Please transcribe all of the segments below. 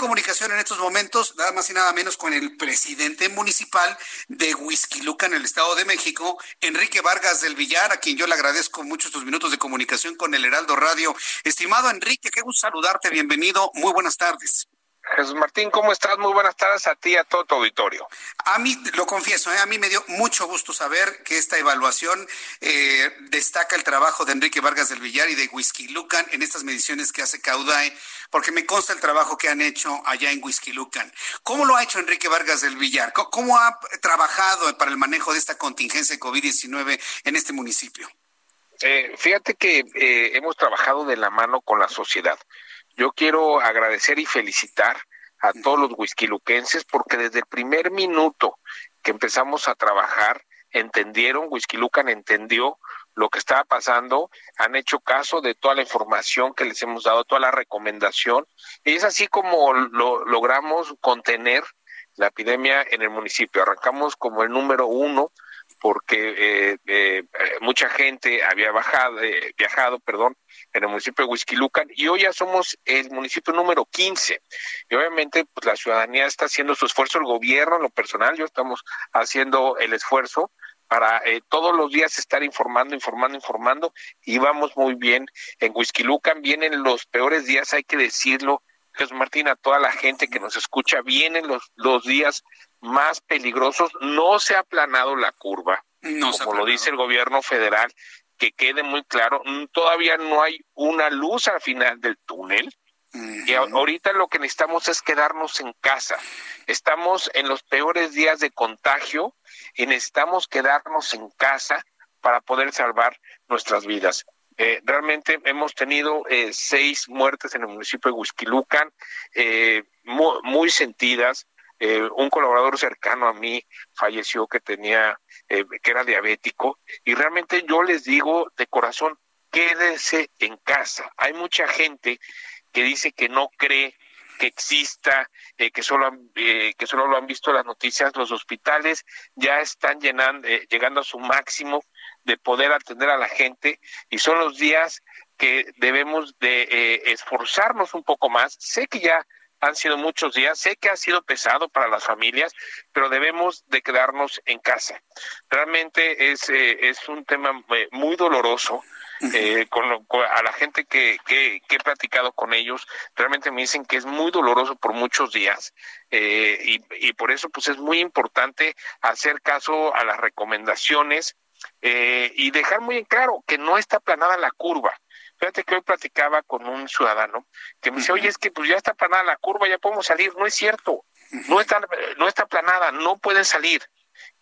Comunicación en estos momentos, nada más y nada menos, con el presidente municipal de Huizquiluca en el Estado de México, Enrique Vargas del Villar, a quien yo le agradezco mucho estos minutos de comunicación con el Heraldo Radio. Estimado Enrique, qué gusto saludarte, bienvenido, muy buenas tardes. Jesús Martín, ¿cómo estás? Muy buenas tardes a ti y a todo tu auditorio. A mí, lo confieso, ¿eh? a mí me dio mucho gusto saber que esta evaluación eh, destaca el trabajo de Enrique Vargas del Villar y de Whisky Lucan en estas mediciones que hace Caudae, porque me consta el trabajo que han hecho allá en Whisky Lucan. ¿Cómo lo ha hecho Enrique Vargas del Villar? ¿Cómo, ha trabajado para el manejo de esta contingencia de COVID-19 en este municipio? Eh, fíjate que eh, hemos trabajado de la mano con la sociedad. Yo quiero agradecer y felicitar a todos los huisquiluquenses porque desde el primer minuto que empezamos a trabajar entendieron, Huizquilucan entendió lo que estaba pasando, han hecho caso de toda la información que les hemos dado, toda la recomendación, y es así como lo logramos contener la epidemia en el municipio. Arrancamos como el número uno porque eh, eh, mucha gente había bajado, eh, viajado, perdón, en el municipio de Huizquilucan y hoy ya somos el municipio número 15. Y obviamente pues la ciudadanía está haciendo su esfuerzo, el gobierno, lo personal, yo estamos haciendo el esfuerzo para eh, todos los días estar informando, informando, informando y vamos muy bien. En Huizquilucan vienen los peores días, hay que decirlo, Jesús Martín, a toda la gente que nos escucha, vienen los, los días más peligrosos, no se ha aplanado la curva, No como lo dice el gobierno federal, que quede muy claro, todavía no hay una luz al final del túnel. Y ahorita lo que necesitamos es quedarnos en casa. Estamos en los peores días de contagio y necesitamos quedarnos en casa para poder salvar nuestras vidas. Eh, realmente hemos tenido eh, seis muertes en el municipio de Huizquilucan, eh, muy, muy sentidas. Eh, un colaborador cercano a mí falleció que tenía, eh, que era diabético, y realmente yo les digo de corazón, quédense en casa. Hay mucha gente que dice que no cree que exista, eh, que solo han- que solo lo han visto las noticias, los hospitales ya están llenando, llegando a su máximo de poder atender a la gente y son los días que debemos de esforzarnos un poco más. Sé que ya han sido muchos días, sé que ha sido pesado para las familias, pero debemos de quedarnos en casa. Realmente es, eh, es un tema eh, muy doloroso. eh, con, lo- con- a la gente que, que, que he platicado con ellos, realmente me dicen que es muy doloroso por muchos días eh, y, y por eso pues es muy importante hacer caso a las recomendaciones eh, y dejar muy en claro que no está planada la curva. Fíjate que hoy platicaba con un ciudadano que me dice, oye, es que pues ya está planada la curva, ya podemos salir. No es cierto, no está, no está planada, no pueden salir.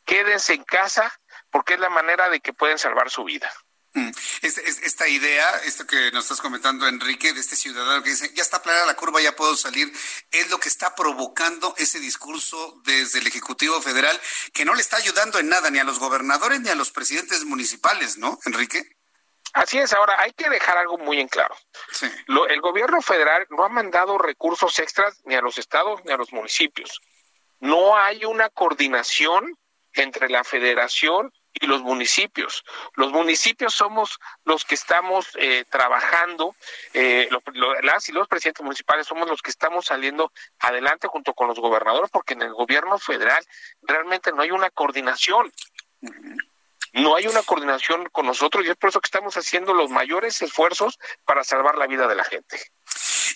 Quédense en casa porque es la manera de que pueden salvar su vida. Mm. Es- es- esta idea, esto que nos estás comentando, Enrique, de este ciudadano que dice, ya está planada la curva, ya puedo salir, es lo que está provocando ese discurso desde el Ejecutivo Federal, que no le está ayudando en nada ni a los gobernadores ni a los presidentes municipales, ¿no, Enrique? Así es, ahora hay que dejar algo muy en claro. Sí. Lo- el gobierno federal no ha mandado recursos extras ni a los estados ni a los municipios. No hay una coordinación entre la federación y los municipios. Los municipios somos los que estamos eh, trabajando, eh, lo- lo- las y los presidentes municipales somos los que estamos saliendo adelante junto con los gobernadores, porque en el gobierno federal realmente no hay una coordinación. No hay una coordinación con nosotros y es por eso que estamos haciendo los mayores esfuerzos para salvar la vida de la gente.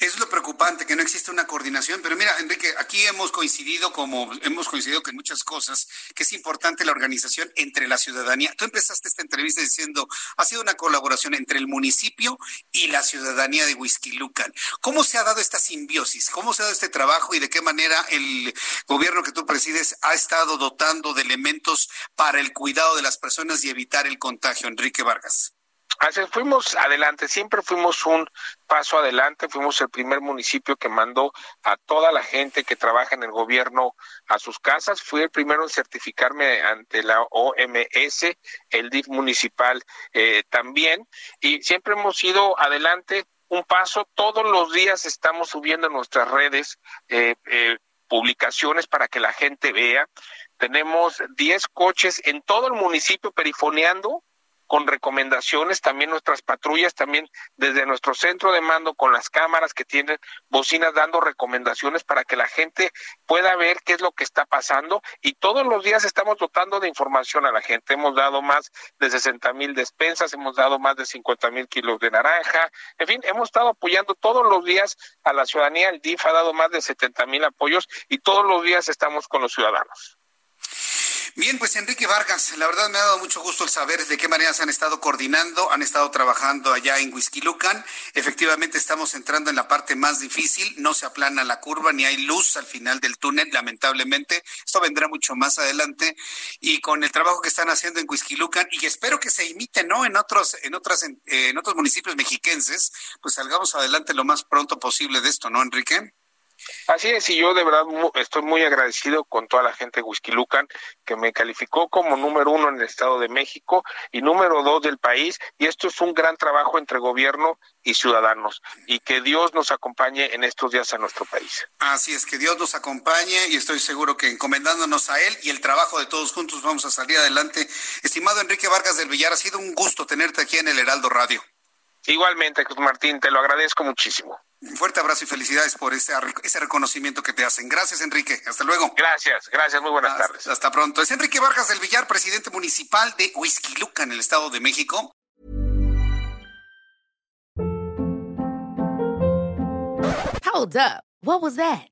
Es lo preocupante que no existe una coordinación, pero mira, Enrique, aquí hemos coincidido como hemos coincidido en muchas cosas, que es importante la organización entre la ciudadanía. Tú empezaste esta entrevista diciendo, ha sido una colaboración entre el municipio y la ciudadanía de Huizquilucan. ¿Cómo se ha dado esta simbiosis? ¿Cómo se ha dado este trabajo y de qué manera el gobierno que tú presides ha estado dotando de elementos para el cuidado de las personas y evitar el contagio, Enrique Vargas? Así fuimos adelante, siempre fuimos un paso adelante, fuimos el primer municipio que mandó a toda la gente que trabaja en el gobierno a sus casas, fui el primero en certificarme ante la OMS, el DIF municipal eh, también, y siempre hemos ido adelante un paso, todos los días estamos subiendo en nuestras redes eh, eh, publicaciones para que la gente vea, tenemos 10 coches en todo el municipio perifoneando con recomendaciones, también nuestras patrullas, también desde nuestro centro de mando con las cámaras que tienen bocinas dando recomendaciones para que la gente pueda ver qué es lo que está pasando y todos los días estamos dotando de información a la gente. Hemos dado más de 60 mil despensas, hemos dado más de 50 mil kilos de naranja, en fin, hemos estado apoyando todos los días a la ciudadanía. El DIF ha dado más de 70 mil apoyos y todos los días estamos con los ciudadanos. Bien, pues Enrique Vargas, la verdad me ha dado mucho gusto el saber de qué manera se han estado coordinando, han estado trabajando allá en Lucan. Efectivamente estamos entrando en la parte más difícil, no se aplana la curva ni hay luz al final del túnel, lamentablemente. Esto vendrá mucho más adelante y con el trabajo que están haciendo en Lucan y espero que se imite, ¿no? En otros en otras en otros municipios mexiquenses, pues salgamos adelante lo más pronto posible de esto, ¿no, Enrique? Así es, y yo de verdad estoy muy agradecido con toda la gente de Whisky Lucan que me calificó como número uno en el Estado de México y número dos del país, y esto es un gran trabajo entre gobierno y ciudadanos, y que Dios nos acompañe en estos días a nuestro país. Así es, que Dios nos acompañe y estoy seguro que encomendándonos a Él y el trabajo de todos juntos vamos a salir adelante. Estimado Enrique Vargas del Villar, ha sido un gusto tenerte aquí en el Heraldo Radio. Igualmente, Martín, te lo agradezco muchísimo. Un fuerte abrazo y felicidades por ese, ese reconocimiento que te hacen. Gracias, Enrique. Hasta luego. Gracias, gracias. Muy buenas tardes. Hasta pronto. Es Enrique Vargas del Villar, presidente municipal de Luca, en el Estado de México. Hold up. What was that?